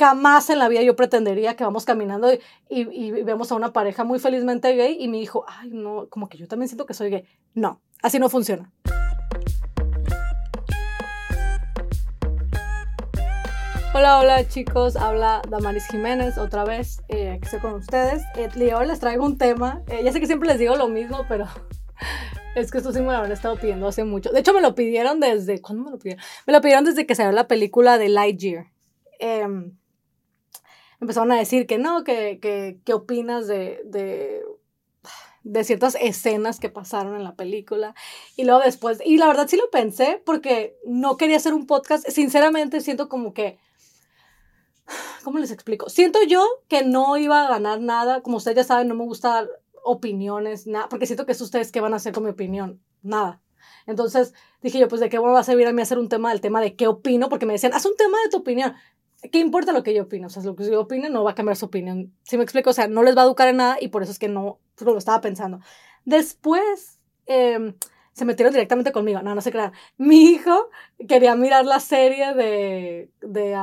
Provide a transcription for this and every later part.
jamás en la vida yo pretendería que vamos caminando y, y, vemos a una pareja muy felizmente gay y mi hijo, ay, no, como que yo también siento que soy gay. No, así no funciona. Hola, hola chicos, habla Damaris Jiménez otra vez, eh, aquí estoy con ustedes. Eh, hoy les traigo un tema, eh, ya sé que siempre les digo lo mismo, pero es que esto sí me lo habrán estado pidiendo hace mucho. De hecho, me lo pidieron desde, ¿cuándo me lo pidieron? Me lo pidieron desde que salió la película de Lightyear. Eh, empezaron a decir que no, que, que, ¿qué opinas de, de, de, ciertas escenas que pasaron en la película? Y luego después, y la verdad sí lo pensé porque no quería hacer un podcast, sinceramente siento como que, ¿cómo les explico? Siento yo que no iba a ganar nada, como ustedes ya saben, no me gusta dar opiniones, nada, porque siento que es ustedes que van a hacer con mi opinión, nada. Entonces dije yo, pues de qué va a servir a mí hacer un tema del tema de qué opino, porque me decían, haz un tema de tu opinión. ¿Qué importa lo que yo opino? O sea, lo que yo opine no va a cambiar su opinión. Si me explico, o sea, no les va a educar en nada y por eso es que no, lo estaba pensando. Después em, se metieron directamente conmigo. No, no se crean. Mi hijo quería mirar la serie de... de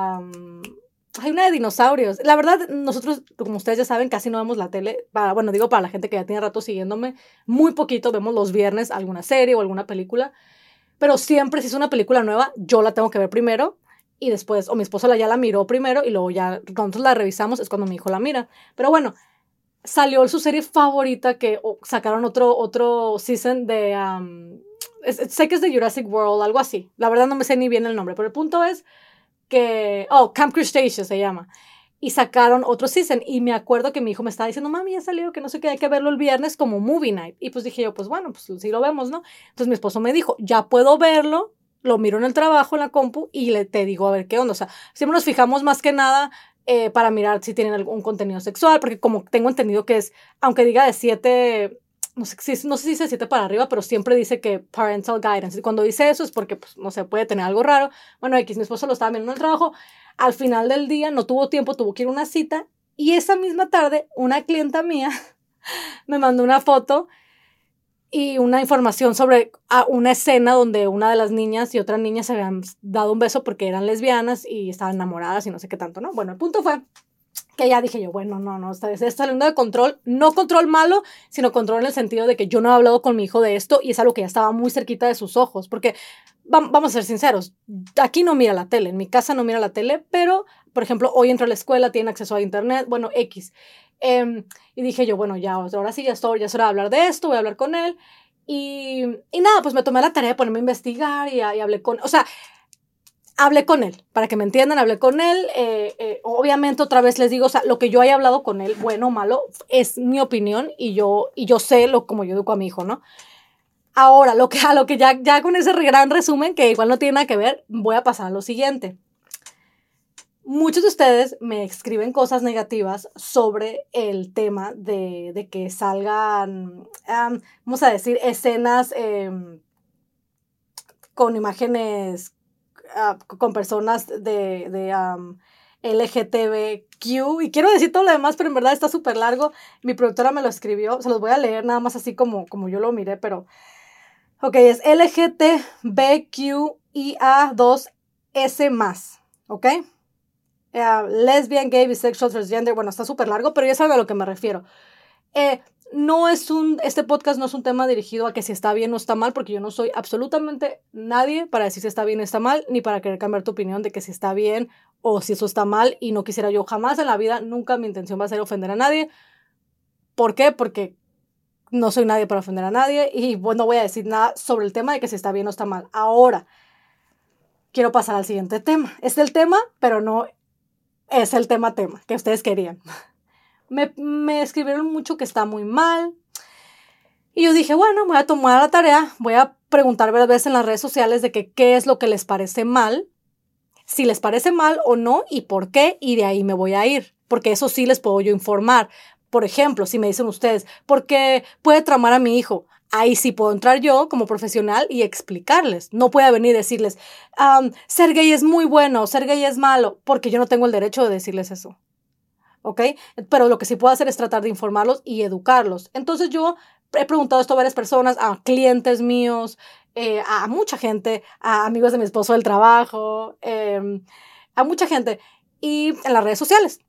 hay una de dinosaurios. La verdad, nosotros, como ustedes ya saben, casi no vemos la tele. Para, bueno, digo para la gente que ya tiene rato siguiéndome, muy poquito vemos los viernes alguna serie o alguna película. Pero siempre, si es una película nueva, yo la tengo que ver primero y después, o mi esposo la, ya la miró primero y luego ya nosotros la revisamos, es cuando mi hijo la mira. Pero bueno, salió su serie favorita que sacaron otro, otro season de... sé que es de Jurassic World, algo así. La verdad no me sé ni bien el nombre, pero el punto es que... Oh, Camp Cretaceous se llama. Y sacaron otro season. Y me acuerdo que mi hijo me estaba diciendo, mami, ya salió, que no sé qué, hay que verlo el viernes como movie night. Y pues dije yo, pues bueno, pues sí lo vemos, ¿no? Entonces mi esposo me dijo, ya puedo verlo lo miro en el trabajo, en la compu, y le, te digo a ver qué onda. O sea, siempre nos fijamos más que nada eh, para mirar si tienen algún contenido sexual, porque como tengo entendido que es, aunque diga de siete, no sé, no sé si dice siete para arriba, pero siempre dice que parental guidance. Y cuando dice eso es porque, pues, no sé, puede tener algo raro. Bueno, X, mi esposo lo estaba viendo en el trabajo. Al final del día no tuvo tiempo, tuvo que ir a una cita. Y esa misma tarde, una clienta mía me mandó una foto y una información sobre ah, una escena donde una de las niñas y otra niña se habían dado un beso porque eran lesbianas y estaban enamoradas y no sé qué tanto, ¿no? Bueno, el punto fue que ya dije yo, bueno, no, no, está, está saliendo de control, no control malo, sino control en el sentido de que yo no he hablado con mi hijo de esto y es algo que ya estaba muy cerquita de sus ojos, porque vamos a ser sinceros, aquí no mira la tele, en mi casa no mira la tele, pero, por ejemplo, hoy entra a la escuela, tiene acceso a internet, bueno, X. Em, y dije yo, bueno, ya, ahora sí, ya, estoy, ya es hora de hablar de esto, voy a hablar con él. Y, y nada, pues me tomé la tarea de ponerme a investigar y, y hablé con, o sea, hablé con él, para que me entiendan, hablé con él. Eh, eh, obviamente, otra vez les digo, o sea, lo que yo haya hablado con él, bueno o malo, es mi opinión y yo, y yo sé lo como yo educo a mi hijo, ¿no? Ahora, lo que, a lo que ya, ya con ese gran resumen, que igual no tiene nada que ver, voy a pasar a lo siguiente muchos de ustedes me escriben cosas negativas sobre el tema de, que salgan, vamos a decir, escenas em, con imágenes, ah, con personas de, de LGTBQ. Y quiero decir todo lo demás, pero en verdad está súper largo. Mi productora me lo escribió, se los voy a leer nada más así como, como yo lo miré, pero... Ok, es LGTBQIA2S+, ¿ok? Uh, lesbian, gay, bisexual, transgender, bueno, está súper largo, pero ya saben a lo que me refiero. Eh, no es un, este podcast no es un tema dirigido a que si está bien o está mal, porque yo no soy absolutamente nadie para decir si está bien o está mal, ni para querer cambiar tu opinión de que si está bien o si eso está mal, y no quisiera yo jamás en la vida, nunca mi intención va a ser ofender a nadie. ¿Por qué? Porque no soy nadie para ofender a nadie y bueno, no voy a decir nada sobre el tema de que si está bien o está mal. Ahora, quiero pasar al siguiente tema. Es el tema, pero no es el tema tema que ustedes querían. Me, me escribieron mucho que está muy mal. Y yo dije, bueno, voy a tomar la tarea, voy a preguntar veces en las redes sociales de que qué es lo que les parece mal, si les parece mal o no y por qué, y de ahí me voy a ir, porque eso sí les puedo yo informar. Por ejemplo, si me dicen ustedes, ¿por qué puede tramar a mi hijo? Ahí sí puedo entrar yo como profesional y explicarles. No puedo venir y decirles, ser gay es muy bueno, ser gay es malo, porque yo no tengo el derecho de decirles eso. ¿Ok? Pero lo que sí puedo hacer es tratar de informarlos y educarlos. Entonces yo he preguntado esto a varias personas, a clientes míos, eh, a mucha gente, a amigos de mi esposo del trabajo, em, a mucha gente. y en las redes sociales.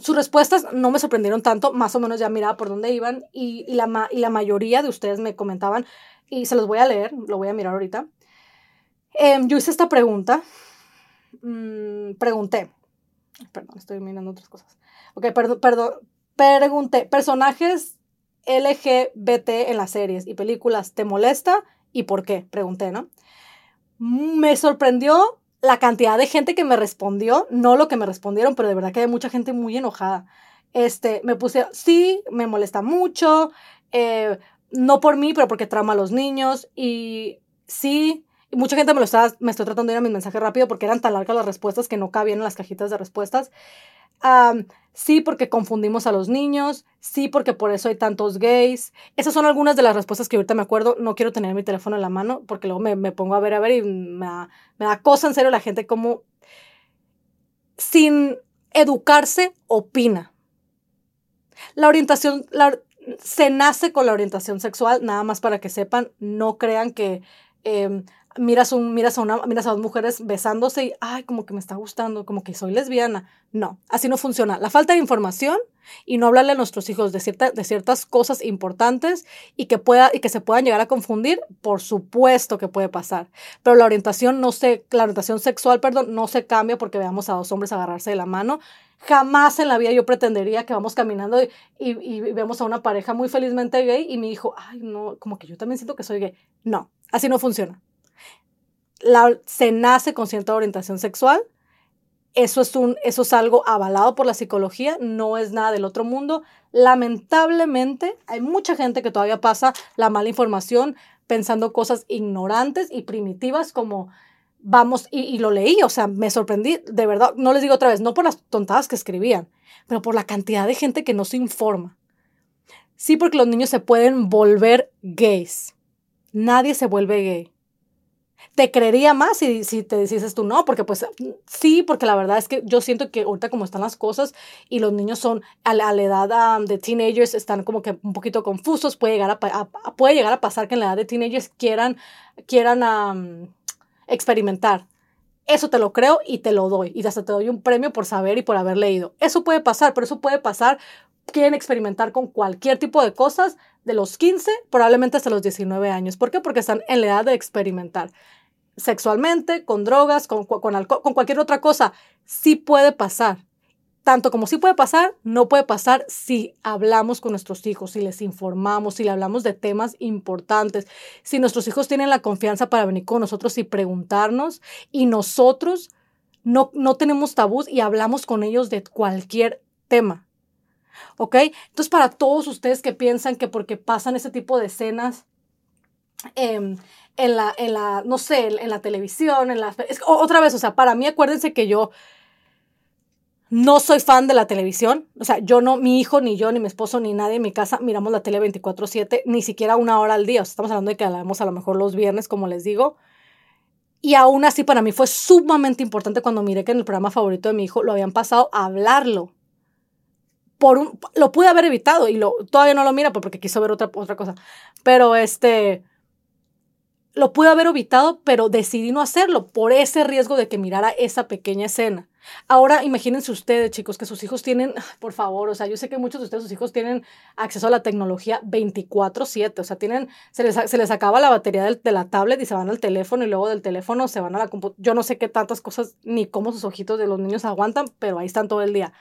Sus respuestas no me sorprendieron tanto, más o menos ya miraba por dónde iban y, y, la, y la mayoría de ustedes me comentaban, y se los voy a leer, lo voy a mirar ahorita. Em, yo hice esta pregunta, mm, pregunté, perdón, estoy mirando otras cosas. Ok, perdón, perdón, pregunté, personajes LGBT en las series y películas, ¿te molesta? ¿Y por qué? Pregunté, ¿no? Me sorprendió la cantidad de gente que me respondió, no lo que me respondieron, pero de verdad que hay mucha gente muy enojada. Este, me puse, sí, me molesta mucho, eh, no por mí, pero porque trauma a los niños, y sí, y mucha gente me lo está, me estoy tratando de ir a mis mensajes rápido porque eran tan largas las respuestas que no cabían en las cajitas de respuestas. sí, porque confundimos a los niños. Sí, porque por eso hay tantos gays. Esas son algunas de las respuestas que ahorita me acuerdo. No quiero tener mi teléfono en la mano porque luego me, me pongo a ver, a ver y me da, me da cosa en serio la gente como sin educarse opina. La orientación, la, se nace con la orientación sexual, nada más para que sepan, no crean que eh, miras, un, miras, a una, miras a dos mujeres besándose y, ay, como que me está gustando, como que soy lesbiana. No, así no funciona. La falta de información y no hablarle a nuestros hijos de, cierta, de ciertas cosas importantes y que, pueda, y que se puedan llegar a confundir, por supuesto que puede pasar. Pero la orientación, no se, la orientación sexual, perdón, no se cambia porque veamos a dos hombres agarrarse de la mano. Jamás en la vida yo pretendería que vamos caminando y, y, y a una pareja muy felizmente gay y mi hijo, ay, no, como que yo también siento que soy gay. No, así no funciona se nace con cierta orientación sexual. Eso es, algo avalado por la psicología, no es nada del otro mundo. Lamentablemente, hay mucha gente que todavía pasa la mala información pensando cosas ignorantes y primitivas como vamos, y, y, lo leí, o sea, me sorprendí, de verdad, no les digo otra vez, no por las tontadas que escribían, pero por la cantidad de gente que no se informa. Sí, porque los niños se pueden volver gays. Nadie se vuelve gay te creería más si, si te dices tú no, porque pues sí, porque la verdad es que yo siento que ahorita como están las cosas y los niños son a la, edad de teenagers están como que un poquito confusos, puede llegar a, puede llegar a pasar que en la edad de teenagers quieran, quieran experimentar. Eso te lo creo y te lo doy. Y hasta te doy un premio por saber y por haber leído. Eso puede pasar, pero eso puede pasar. Quieren experimentar con cualquier tipo de cosas de los 15, probablemente hasta los 19 años. ¿Por qué? Porque están en la edad de experimentar sexualmente, con drogas, con, con, alcohol, con cualquier otra cosa. Sí puede pasar. Tanto como sí puede pasar, no puede pasar si hablamos con nuestros hijos, si les informamos, si le hablamos de temas importantes, si nuestros hijos tienen la confianza para venir con nosotros y preguntarnos y nosotros no, no tenemos tabús y hablamos con ellos de cualquier tema. ¿Ok? Entonces, para todos ustedes que piensan que porque pasan ese tipo de escenas, eh, en la, en la, no sé, en, la televisión, en la... otra vez, o sea, para mí acuérdense que yo no soy fan de la televisión. O sea, yo no, mi hijo, ni yo, ni mi esposo, ni nadie en mi casa miramos la tele 24/7, ni siquiera una hora al día. O sea, estamos hablando de que la vemos a lo mejor los viernes, como les digo. Y aún así para mí fue sumamente importante cuando miré que en el programa favorito de mi hijo lo habían pasado a hablarlo. Por lo pude haber evitado y lo, todavía no lo mira porque quiso ver otra, otra cosa. Pero este, lo pude haber evitado, pero decidí no hacerlo por ese riesgo de que mirara esa pequeña escena. Ahora imagínense ustedes, chicos, que sus hijos tienen, por favor, o sea, yo sé que muchos de ustedes, sus hijos tienen acceso a la tecnología 24/7, o sea, tienen, se les, se les acaba la batería de la tablet y se van al teléfono y luego del teléfono se van a la computadora. Yo no sé qué tantas cosas ni cómo sus ojitos de los niños aguantan, pero ahí están todo el día.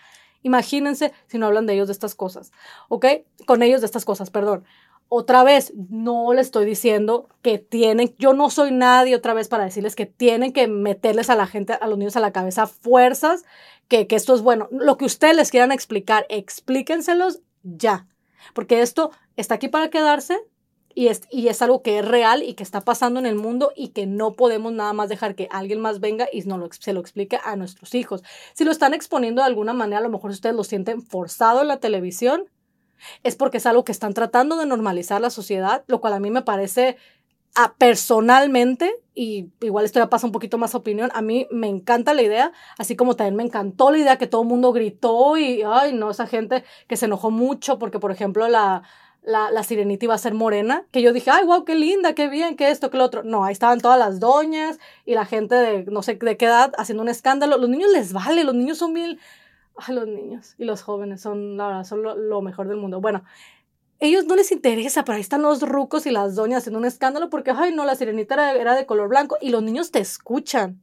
Imagínense si no hablan de ellos de estas cosas, ¿ok? Con ellos de estas cosas, perdón. Otra vez, no le estoy diciendo que tienen, yo no soy nadie otra vez para decirles que tienen que meterles a la gente, a los niños a la cabeza fuerzas, que, que esto es bueno. Lo que ustedes les quieran explicar, explíquenselos ya, porque esto está aquí para quedarse y es, y es algo que es real y que está pasando en el mundo y que no podemos nada más dejar que alguien más venga y no lo, se lo explique a nuestros hijos. Si lo están exponiendo de alguna manera, a lo mejor ustedes lo sienten forzado en la televisión, es porque es algo que están tratando de normalizar la sociedad, lo cual a mí me parece a, personalmente, y igual esto ya pasa un poquito más opinión, a mí me encanta la idea, así como también me encantó la idea que todo el mundo gritó y, ay, no, esa gente que se enojó mucho porque, por ejemplo, la, la, la sirenita iba a ser morena, que yo dije, ay, wow, qué linda, qué bien, qué esto, qué lo otro. No, ahí estaban todas las doñas y la gente de no sé de qué edad haciendo un escándalo. Los niños les vale, los niños son bien... Los niños y los jóvenes son, la verdad, son lo, mejor del mundo. Bueno, ellos no les interesa, pero ahí están los rucos y las doñas haciendo un escándalo porque, ay, no, la sirenita era, era de color blanco y los niños te escuchan.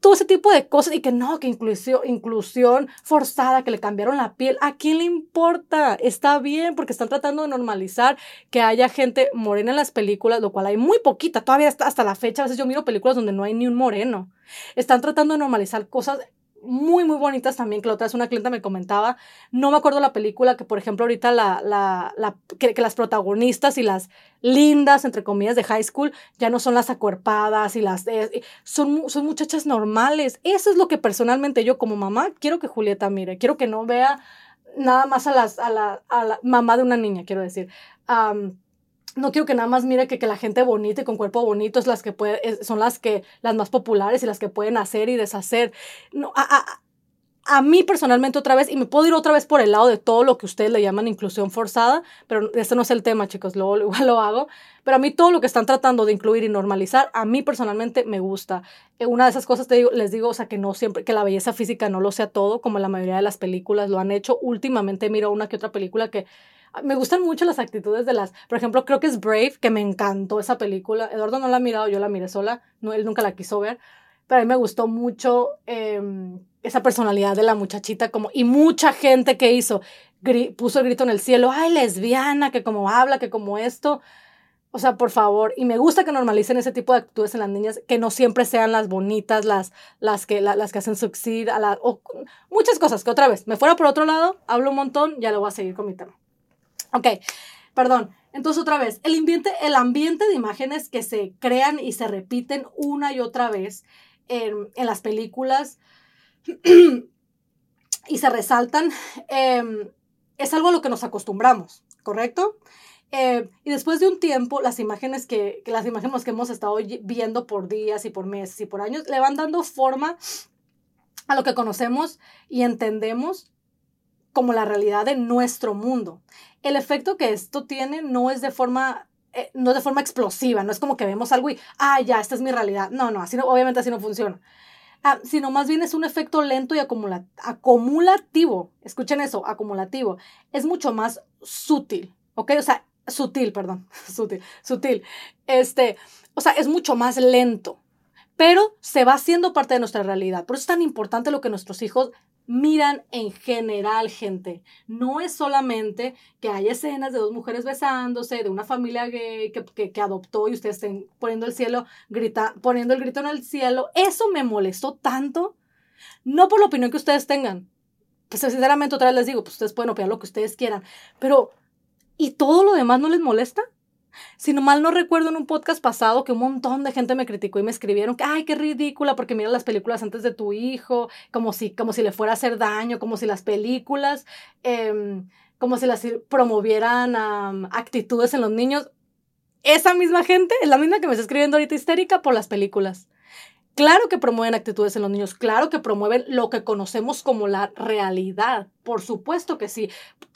Todo ese tipo de cosas y que no, que inclusión, inclusión forzada, que le cambiaron la piel, ¿a quién le importa? Está bien porque están tratando de normalizar que haya gente morena en las películas, lo cual hay muy poquita, todavía hasta, hasta la fecha, a veces yo miro películas donde no hay ni un moreno. Están tratando de normalizar cosas muy, muy bonitas también, que la otra vez una clienta me comentaba, no me acuerdo la película, que por ejemplo ahorita la, la, la que, que, las protagonistas y las lindas, entre comillas, de high school, ya no son las acuerpadas y las, eh, son, son muchachas normales. Eso es lo que personalmente yo como mamá quiero que Julieta mire, quiero que no vea nada más a, las, a, la, a la mamá de una niña, quiero decir. No quiero que nada más mire que, que, la gente bonita y con cuerpo bonito es las que puede, son las que las más populares y las que pueden hacer y deshacer. No, a, a, a, mí personalmente otra vez, y me puedo ir otra vez por el lado de todo lo que ustedes le llaman inclusión forzada, pero este no es el tema, chicos, luego igual lo hago. Pero a mí todo lo que están tratando de incluir y normalizar, a mí personalmente me gusta. Eh, una de esas cosas te digo, les digo, o sea, que no siempre, que la belleza física no lo sea todo, como la mayoría de las películas lo han hecho. Últimamente miro una que otra película que me gustan mucho las actitudes de las, por ejemplo, creo que es Brave, que me encantó esa película. Eduardo no la ha mirado, yo la miré sola, no, él nunca la quiso ver, pero a mí me gustó mucho eh, esa personalidad de la muchachita, como, y mucha gente que hizo, puso el grito en el cielo, ay, lesbiana, que como habla, que como esto. O sea, por favor, y me gusta que normalicen ese tipo de actitudes en las niñas, que no siempre sean las bonitas, las, las, que, las que hacen succeed, a la, o, muchas cosas, que otra vez, me fuera por otro lado, hablo un montón, ya lo voy a seguir con mi tema. Ok, perdón. Entonces otra vez, el ambiente, el ambiente de imágenes que se crean y se repiten una y otra vez en, en las películas y se resaltan, eh, es algo a lo que nos acostumbramos, ¿correcto? Eh, y después de un tiempo, las imágenes que, las imágenes que hemos estado viendo por días y por meses y por años, le van dando forma a lo que conocemos y entendemos como la realidad de nuestro mundo. El efecto que esto tiene no es de forma eh, no de forma explosiva, no es como que vemos algo y, ah, ya, esta es mi realidad. No, no, así no, obviamente así no funciona. Ah, sino más bien es un efecto lento y acumula acumulativo. Escuchen eso, acumulativo. Es mucho más sutil, ¿ok? O sea, sutil, perdón, sutil, sutil. Este, o sea, es mucho más lento, pero se va haciendo parte de nuestra realidad. Por eso es tan importante lo que nuestros hijos miran en general, gente. No es solamente que hay escenas de dos mujeres besándose, de una familia gay que, que, adoptó y ustedes estén poniendo el cielo, grita, poniendo el grito en el cielo. Eso me molestó tanto. No por la opinión que ustedes tengan. Pues sinceramente otra vez les digo, pues ustedes pueden opinar lo que ustedes quieran. Pero, ¿y todo lo demás no les molesta? Si no mal no recuerdo en un podcast pasado que un montón de gente me criticó y me escribieron que, ay, qué ridícula, porque mira las películas antes de tu hijo, como si, como si le fuera a hacer daño, como si las películas, eh, como si las promovieran um, actitudes en los niños. Esa misma gente es la misma que me está escribiendo ahorita histérica por las películas. Claro que promueven actitudes en los niños, claro que promueven lo que conocemos como la realidad, por supuesto que sí.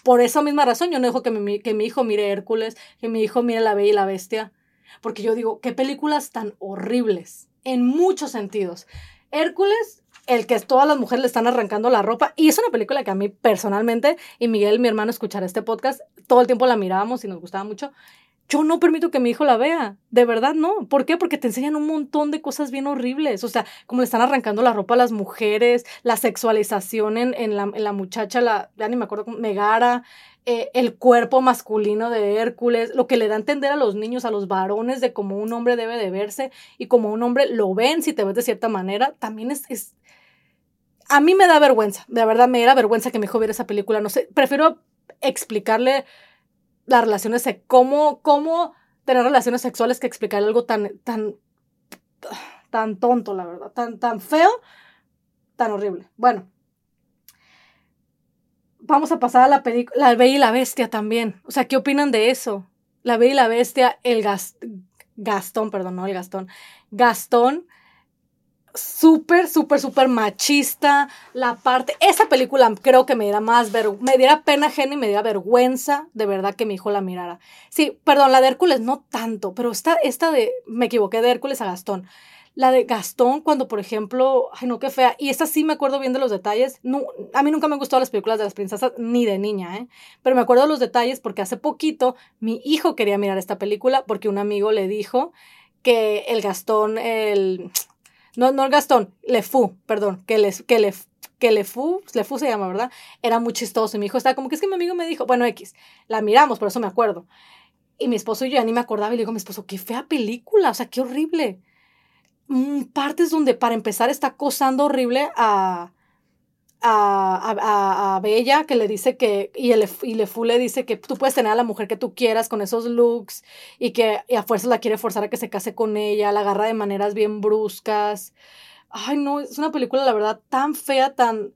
Por esa misma razón yo no dejo que mi, que mi hijo mire Hércules, que mi hijo mire La Bella y la Bestia, porque yo digo, qué películas tan horribles, en muchos sentidos. Hércules, el que todas las mujeres le están arrancando la ropa, y es una película que a mí personalmente, y Miguel, mi hermano, escuchará este podcast, todo el tiempo la mirábamos y nos gustaba mucho yo no permito que mi hijo la vea. De verdad, no. ¿Por qué? Porque te enseñan un montón de cosas bien horribles. O sea, como le están arrancando la ropa a las mujeres, la sexualización en, en, la, en la, muchacha, la, ya ni me acuerdo, Megara, eh, el cuerpo masculino de Hércules, lo que le da a entender a los niños, a los varones, de cómo un hombre debe de verse y como un hombre lo ven si te ves de cierta manera, también es, es... A mí me da vergüenza, de verdad me da vergüenza que mi hijo viera esa película. No sé, prefiero explicarle las relaciones, cómo, cómo tener relaciones sexuales que explicar algo tan, tan, tan tonto, la verdad, tan, tan feo, tan horrible. Bueno, vamos a pasar a la película, La Bella y la Bestia también. O sea, ¿qué opinan de eso? La Bella y la Bestia, el Gastón, perdón, no el Gastón, Gastón súper, súper, súper machista. La parte, esa película creo que me diera más, ver, me diera pena ajena y me diera vergüenza de verdad que mi hijo la mirara. Sí, perdón, la de Hércules no tanto, pero esta, esta de, me equivoqué de Hércules a Gastón. La de Gastón, cuando por ejemplo, ay no, qué fea. Y esta sí me acuerdo bien de los detalles. No, a mí nunca me han las películas de las princesas, ni de niña, ¿eh? Pero me acuerdo de los detalles porque hace poquito mi hijo quería mirar esta película porque un amigo le dijo que el Gastón, el... No, no el Gastón, Le Fou, perdón, que le, que le, que Le Fou, Le Fou se llama, ¿verdad? Era muy chistoso. Y mi hijo estaba como que es que mi amigo me dijo, bueno, X, la miramos, por eso me acuerdo. Y mi esposo y yo ya ni me acordaba y le digo a mi esposo, qué fea película, o sea, qué horrible. Mm, partes donde para empezar está acosando horrible a, a, a, Bella, que le dice que, y, el, y Lefu le dice que tú puedes tener a la mujer que tú quieras con esos looks y que a fuerza la quiere forzar a que se case con ella, la agarra de maneras bien bruscas. Ay, no, es una película, la verdad, tan fea, tan,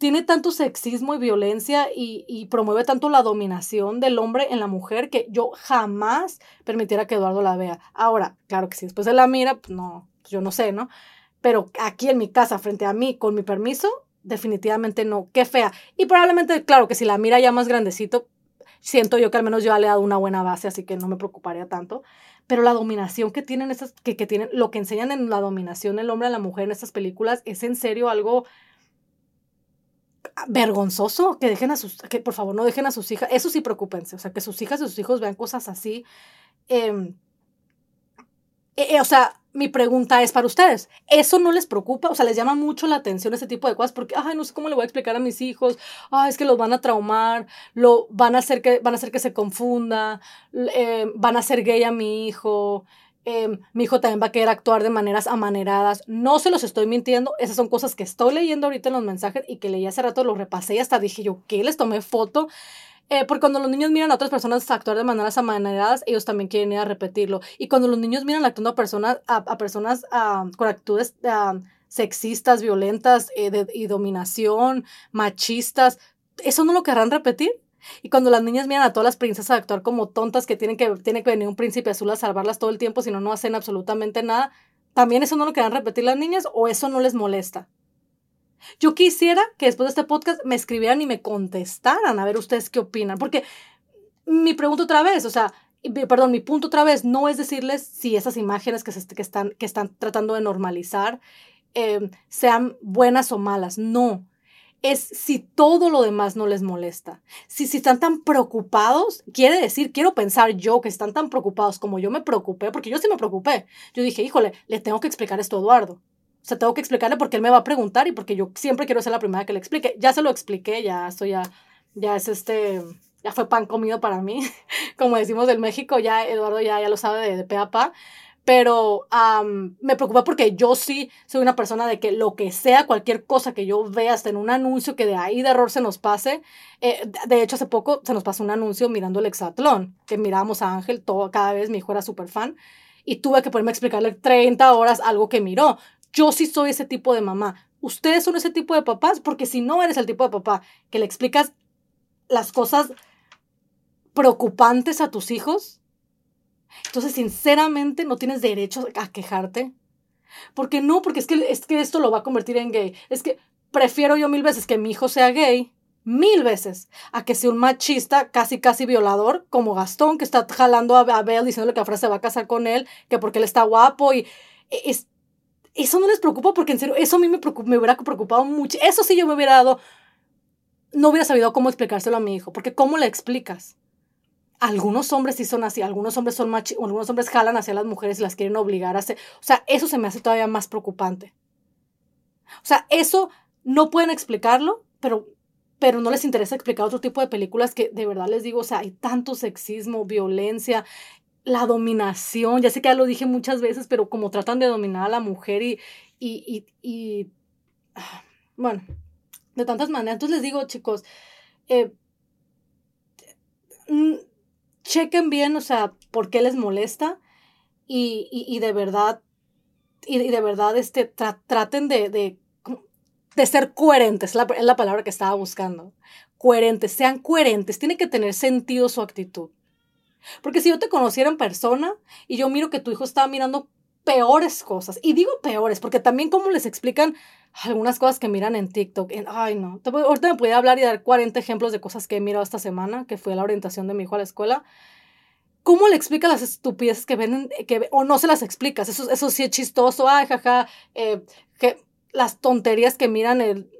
tiene tanto sexismo y violencia y, promueve tanto la dominación del hombre en la mujer que yo jamás permitiera que Eduardo la vea. Ahora, claro que si después de la mira, pues no, yo no sé, ¿no? Pero aquí en mi casa, frente a mí, con mi permiso, definitivamente no. Qué fea. Y probablemente, claro, que si la mira ya más grandecito, siento yo que al menos yo le he dado una buena base, así que no me preocuparía tanto. Pero la dominación que tienen estas, que, que tienen, lo que enseñan en la dominación del hombre a la mujer en estas películas es en serio algo vergonzoso que dejen a sus, que por favor no dejen a sus hijas, eso sí preocupense, o sea, que sus hijas y sus hijos vean cosas así. Em, eh, eh, o sea, mi pregunta es para ustedes, ¿eso no les preocupa? O sea, les llama mucho la atención ese tipo de cosas porque, ay, no sé cómo le voy a explicar a mis hijos, ay, es que los van a traumar, lo, van, a hacer que, van a hacer que se confunda, eh, van a hacer gay a mi hijo, Em, mi hijo también va a querer actuar de maneras amaneradas. No se los estoy mintiendo, esas son cosas que estoy leyendo ahorita en los mensajes y que leí hace rato, los repasé y hasta dije yo, ¿qué? Les tomé foto. Eh, porque cuando los niños miran a otras personas actuar de maneras amaneradas, ellos también quieren ir a repetirlo. Y cuando los niños miran actuando a personas, a, personas con actitudes sexistas, violentas eh, y dominación, machistas, ¿eso no lo querrán repetir? Y cuando las niñas miran a todas las princesas actuar como tontas que tienen que, tiene que venir un príncipe azul a salvarlas todo el tiempo, si no, no hacen absolutamente nada, ¿también eso no lo quieran repetir las niñas o eso no les molesta? Yo quisiera que después de este podcast me escribieran y me contestaran a ver ustedes qué opinan, porque mi pregunta otra vez, o sea, perdón, mi punto otra vez no es decirles si esas imágenes que, se, que, están, que están tratando de normalizar eh, sean buenas o malas, no es si todo lo demás no les molesta. Si, si están tan preocupados, quiere decir, quiero pensar yo que están tan preocupados como yo me preocupé, porque yo sí me preocupé. Yo dije, híjole, le tengo que explicar esto a Eduardo. O sea, tengo que explicarle porque él me va a preguntar y porque yo siempre quiero ser la primera que le explique. Ya se lo expliqué, ya estoy ya, ya es este, ya fue pan comido para mí. Como decimos del México, ya Eduardo ya, ya lo sabe de, de pe a pa pero me preocupa porque yo sí soy una persona de que lo que sea, cualquier cosa que yo vea, hasta en un anuncio que de ahí de error se nos pase, eh, de hecho hace poco se nos pasó un anuncio mirando el hexatlón, que mirábamos a Ángel todo, cada vez mi hijo era súper fan, y tuve que ponerme a explicarle 30 horas algo que miró. Yo sí soy ese tipo de mamá. Ustedes son ese tipo de papás, porque si no eres el tipo de papá que le explicas las cosas preocupantes a tus hijos, entonces, sinceramente, no tienes derecho a quejarte. Porque no, porque es que, es que esto lo va a convertir en gay. Es que prefiero yo mil veces que mi hijo sea gay, mil veces, a que sea un machista, casi, casi violador, como Gastón, que está jalando a Abel diciéndole que Afra se va a casar con él, que porque él está guapo y es, eso no les preocupa porque en serio, eso a mí me, me hubiera preocupado mucho. Eso sí yo me hubiera dado, no hubiera sabido cómo explicárselo a mi hijo, porque ¿cómo le explicas? algunos hombres sí son así, algunos hombres son machi algunos hombres jalan hacia las mujeres y las quieren obligar a hacer, o sea, eso se me hace todavía más preocupante. O sea, eso no pueden explicarlo, pero pero no les interesa explicar otro tipo de películas que de verdad les digo, o sea, hay tanto sexismo, violencia, la dominación, ya sé que ya lo dije muchas veces, pero como tratan de dominar a la mujer y, y, y, ah, bueno, de tantas maneras. Entonces les digo, chicos, eh, chequen bien, o sea, por qué les molesta y, y, de verdad, y, de verdad, este, traten de, de, de, ser coherentes, la, es la palabra que estaba buscando. Coherentes, sean coherentes, tiene que tener sentido su actitud. Porque si yo te conociera en persona y yo miro que tu hijo está mirando peores cosas. Y digo peores, porque también como les explican algunas cosas que miran en TikTok. En, ay, no. ahorita me podía hablar y dar 40 ejemplos de cosas que he mirado esta semana, que fue la orientación de mi hijo a la escuela. ¿Cómo le explica las estupideces que ven, que, o no se las explicas? Eso, eso sí es chistoso, ay, jaja, eh, que las tonterías que miran el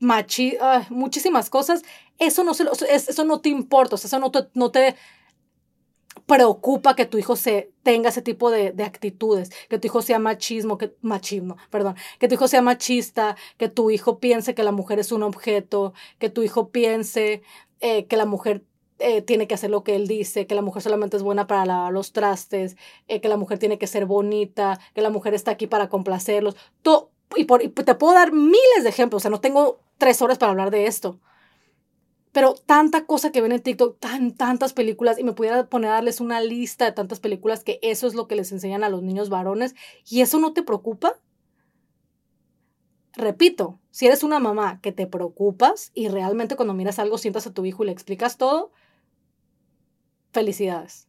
machi, muchísimas cosas, eso no, se, eso no te importa, o sea, eso no te, no te preocupa que tu hijo se tenga ese tipo de, de, actitudes, que tu hijo sea machismo, que machismo, perdón, que tu hijo sea machista, que tu hijo piense que la mujer es un objeto, que tu hijo piense eh, que la mujer eh, tiene que hacer lo que él dice, que la mujer solamente es buena para lavar los trastes, eh, que la mujer tiene que ser bonita, que la mujer está aquí para complacerlos. Todo, y, por, y te puedo dar miles de ejemplos, o sea, no tengo tres horas para hablar de esto. Pero tanta cosa que ven en TikTok, tan, tantas películas, y me pudiera poner a darles una lista de tantas películas que eso es lo que les enseñan a los niños varones, y eso no te preocupa. Repito, si eres una mamá que te preocupas y realmente cuando miras algo sientas a tu hijo y le explicas todo, felicidades.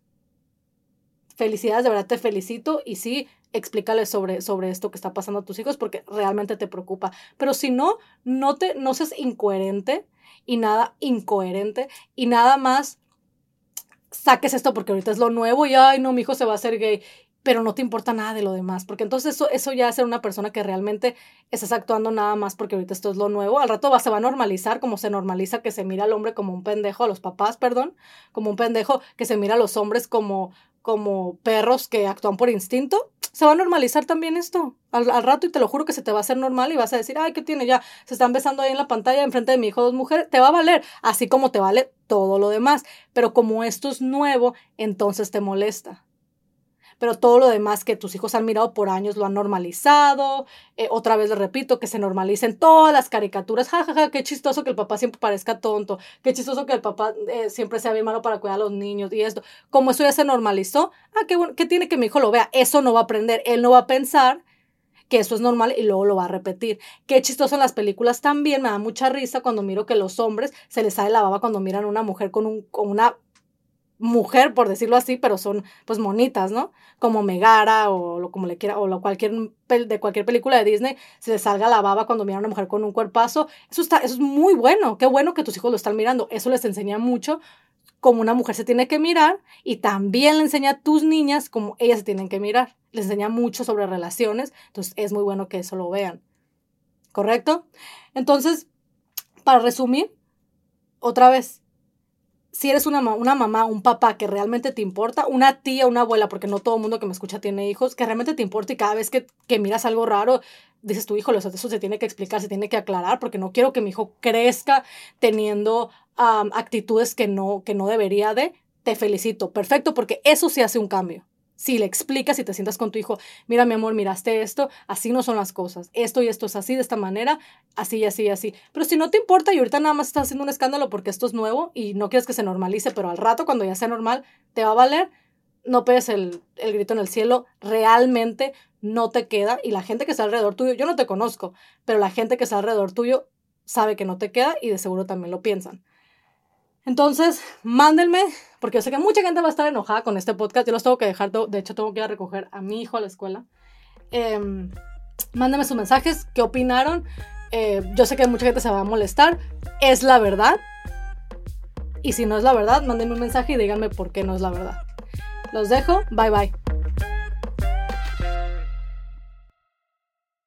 Felicidades, de verdad te felicito y sí, explícale sobre, sobre esto que está pasando a tus hijos porque realmente te preocupa. Pero si no, no, te, no seas incoherente y nada incoherente y nada más saques esto porque ahorita es lo nuevo y ay no, mi hijo se va a hacer gay, pero no te importa nada de lo demás, porque entonces eso, eso ya es ser una persona que realmente estás actuando nada más porque ahorita esto es lo nuevo, al rato va, se va a normalizar como se normaliza que se mira al hombre como un pendejo, a los papás, perdón, como un pendejo, que se mira a los hombres como, como perros que actúan por instinto, se va a normalizar también esto al, rato y te lo juro que se te va a hacer normal y vas a decir, ay, ¿qué tiene ya? Se están besando ahí en la pantalla enfrente de mi hijo dos mujeres, te va a valer, así como te vale todo lo demás. Pero como esto es nuevo, entonces te molesta pero todo lo demás que tus hijos han mirado por años lo han normalizado. Eh, otra vez les repito, que se normalicen todas las caricaturas. Ja, ja, ja, qué chistoso que el papá siempre parezca tonto. Qué chistoso que el papá eh, siempre sea bien malo para cuidar a los niños y esto. Como eso ya se normalizó, ah, qué bueno, ¿qué tiene que mi hijo lo vea? Eso no va a aprender. Él no va a pensar que eso es normal y luego lo va a repetir. Qué chistoso en las películas también, me da mucha risa cuando miro que los hombres se les sale la baba cuando miran a una mujer con, un, con una mujer, por decirlo así, pero son pues monitas, ¿no? Como Megara o lo como le quiera, o lo cualquier de cualquier película de Disney, se les salga la baba cuando miran a una mujer con un cuerpazo. Eso está, eso es muy bueno. Qué bueno que tus hijos lo están mirando. Eso les enseña mucho cómo una mujer se tiene que mirar y también le enseña a tus niñas cómo ellas se tienen que mirar. Les enseña mucho sobre relaciones. Entonces es muy bueno que eso lo vean. ¿Correcto? Entonces, para resumir, otra vez, si eres una, una mamá, un papá que realmente te importa, una tía, una abuela, porque no todo el mundo que me escucha tiene hijos, que realmente te importa y cada vez que, que miras algo raro, dices tu hijo, eso se tiene que explicar, se tiene que aclarar, porque no quiero que mi hijo crezca teniendo actitudes que no, que no debería de, te felicito, perfecto, porque eso sí hace un cambio si le explicas y te sientas con tu hijo, mira mi amor, miraste esto, así no son las cosas, esto y esto es así, de esta manera, así y así y así. Pero si no te importa y ahorita nada más estás haciendo un escándalo porque esto es nuevo y no quieres que se normalice, pero al rato cuando ya sea normal, te va a valer, no pegues el, el grito en el cielo, realmente no te queda y la gente que está alrededor tuyo, yo no te conozco, pero la gente que está alrededor tuyo sabe que no te queda y de seguro también lo piensan. Entonces, mándenme, porque yo sé que mucha gente va a estar enojada con este podcast. Yo los tengo que dejar, de hecho, tengo que ir a recoger a mi hijo a la escuela. Eh, mándenme sus mensajes, qué opinaron. Eh, yo sé que mucha gente se va a molestar. ¿Es la verdad? Y si no es la verdad, mándenme un mensaje y díganme por qué no es la verdad. Los dejo. Bye bye.